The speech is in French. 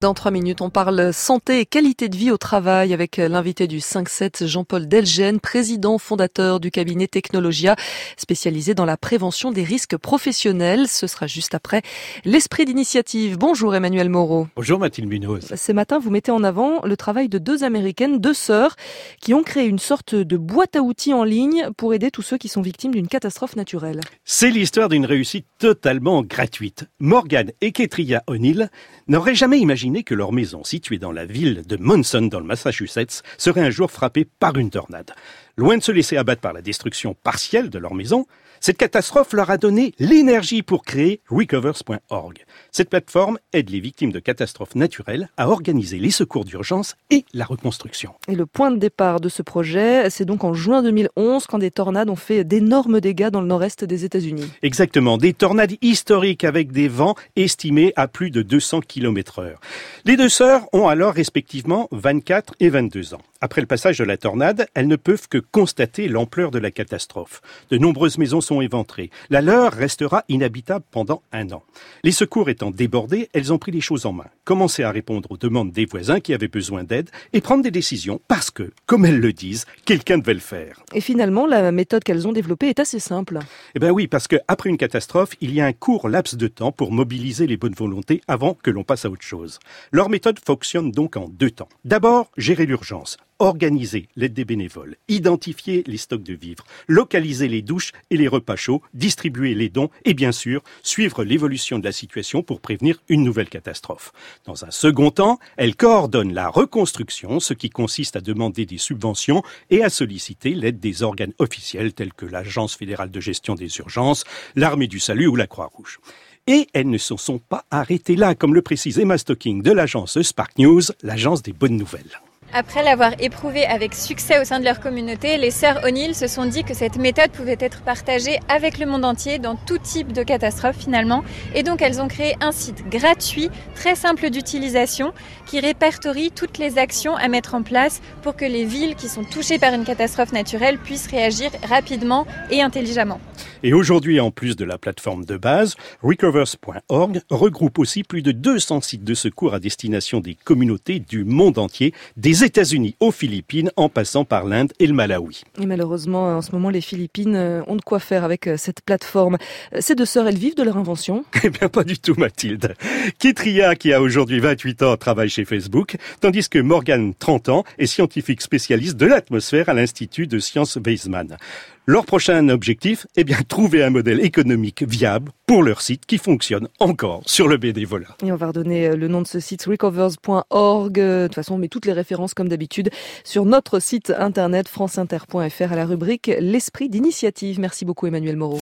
Dans trois minutes, on parle santé et qualité de vie au travail avec l'invité du 5-7, Jean-Paul Delgène, président fondateur du cabinet Technologia, spécialisé dans la prévention des risques professionnels. Ce sera juste après l'esprit d'initiative. Bonjour Emmanuel Moreau. Bonjour Mathilde Munoz. Ce matin, vous mettez en avant le travail de deux américaines, deux sœurs, qui ont créé une sorte de boîte à outils en ligne pour aider tous ceux qui sont victimes d'une catastrophe naturelle. C'est l'histoire d'une réussite totalement gratuite. Morgan et Ketria O'Neill n'auraient jamais imaginé que leur maison, située dans la ville de Monson dans le Massachusetts, serait un jour frappée par une tornade. Loin de se laisser abattre par la destruction partielle de leur maison, cette catastrophe leur a donné l'énergie pour créer recovers.org. Cette plateforme aide les victimes de catastrophes naturelles à organiser les secours d'urgence et la reconstruction. Et le point de départ de ce projet, c'est donc en juin 2011 quand des tornades ont fait d'énormes dégâts dans le nord-est des États-Unis. Exactement, des tornades historiques avec des vents estimés à plus de 200 km heure. Les deux sœurs ont alors respectivement 24 et 22 ans. Après le passage de la tornade, elles ne peuvent que constater l'ampleur de la catastrophe. De nombreuses maisons sont éventrées. La leur restera inhabitable pendant un an. Les secours étant débordés, elles ont pris les choses en main, commencé à répondre aux demandes des voisins qui avaient besoin d'aide et prendre des décisions parce que, comme elles le disent, quelqu'un devait le faire. Et finalement, la méthode qu'elles ont développée est assez simple. Eh bien oui, parce qu'après une catastrophe, il y a un court laps de temps pour mobiliser les bonnes volontés avant que l'on passe à autre chose. Leur méthode fonctionne donc en deux temps. D'abord, gérer l'urgence organiser l'aide des bénévoles, identifier les stocks de vivres, localiser les douches et les repas chauds, distribuer les dons et bien sûr suivre l'évolution de la situation pour prévenir une nouvelle catastrophe. Dans un second temps, elle coordonne la reconstruction, ce qui consiste à demander des subventions et à solliciter l'aide des organes officiels tels que l'Agence fédérale de gestion des urgences, l'Armée du salut ou la Croix-Rouge. Et elles ne se sont pas arrêtées là, comme le précise Emma Stocking de l'agence Spark News, l'agence des bonnes nouvelles. Après l'avoir éprouvé avec succès au sein de leur communauté, les sœurs O'Neill se sont dit que cette méthode pouvait être partagée avec le monde entier dans tout type de catastrophe finalement. Et donc elles ont créé un site gratuit, très simple d'utilisation, qui répertorie toutes les actions à mettre en place pour que les villes qui sont touchées par une catastrophe naturelle puissent réagir rapidement et intelligemment. Et aujourd'hui, en plus de la plateforme de base, recovers.org regroupe aussi plus de 200 sites de secours à destination des communautés du monde entier, des États-Unis aux Philippines, en passant par l'Inde et le Malawi. Et malheureusement, en ce moment, les Philippines euh, ont de quoi faire avec euh, cette plateforme. Euh, ces deux sœurs, elles vivent de leur invention? Eh bien, pas du tout, Mathilde. Kitria, qui a aujourd'hui 28 ans, travaille chez Facebook, tandis que Morgan, 30 ans, est scientifique spécialiste de l'atmosphère à l'Institut de sciences Weizmann. Leur prochain objectif, eh bien, trouver un modèle économique viable pour leur site qui fonctionne encore sur le bénévolat. Et on va redonner le nom de ce site recovers.org. De toute façon, on met toutes les références comme d'habitude sur notre site internet franceinter.fr à la rubrique L'esprit d'initiative. Merci beaucoup Emmanuel Moreau.